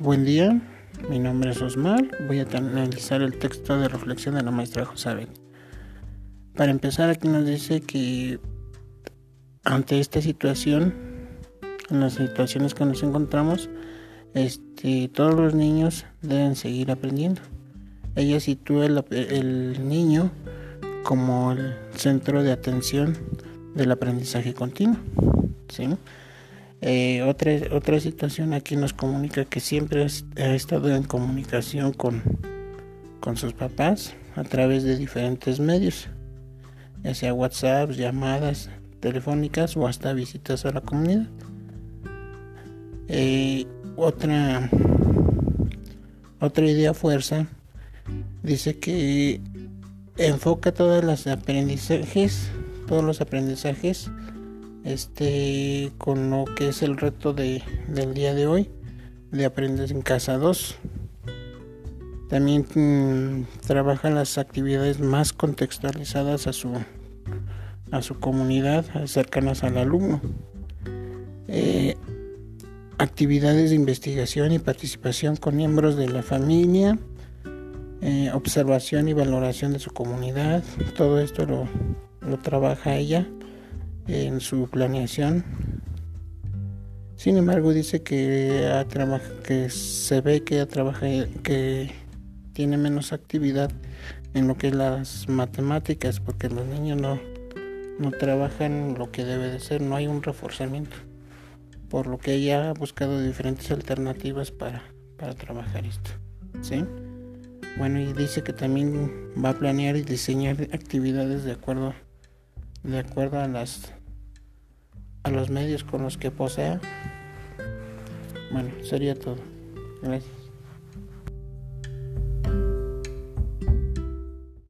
Buen día, mi nombre es Osmar. Voy a analizar el texto de reflexión de la maestra Josabel. Para empezar, aquí nos dice que ante esta situación, en las situaciones que nos encontramos, este, todos los niños deben seguir aprendiendo. Ella sitúa el, el niño como el centro de atención del aprendizaje continuo. ¿sí? Eh, otra, otra situación aquí nos comunica que siempre ha estado en comunicación con, con sus papás a través de diferentes medios, ya sea WhatsApp, llamadas telefónicas o hasta visitas a la comunidad. Eh, otra, otra idea fuerza dice que enfoca todos los aprendizajes, todos los aprendizajes este con lo que es el reto de, del día de hoy de aprender en casa 2 también mm, trabaja las actividades más contextualizadas a su a su comunidad cercanas al alumno. Eh, actividades de investigación y participación con miembros de la familia eh, observación y valoración de su comunidad todo esto lo, lo trabaja ella en su planeación. Sin embargo, dice que, que se ve que trabaja, que tiene menos actividad en lo que es las matemáticas, porque los niños no, no trabajan lo que debe de ser, no hay un reforzamiento. Por lo que ella ha buscado diferentes alternativas para, para trabajar esto. ¿sí? Bueno, y dice que también va a planear y diseñar actividades de acuerdo de acuerdo a las a los medios con los que posea. Bueno, sería todo. Gracias.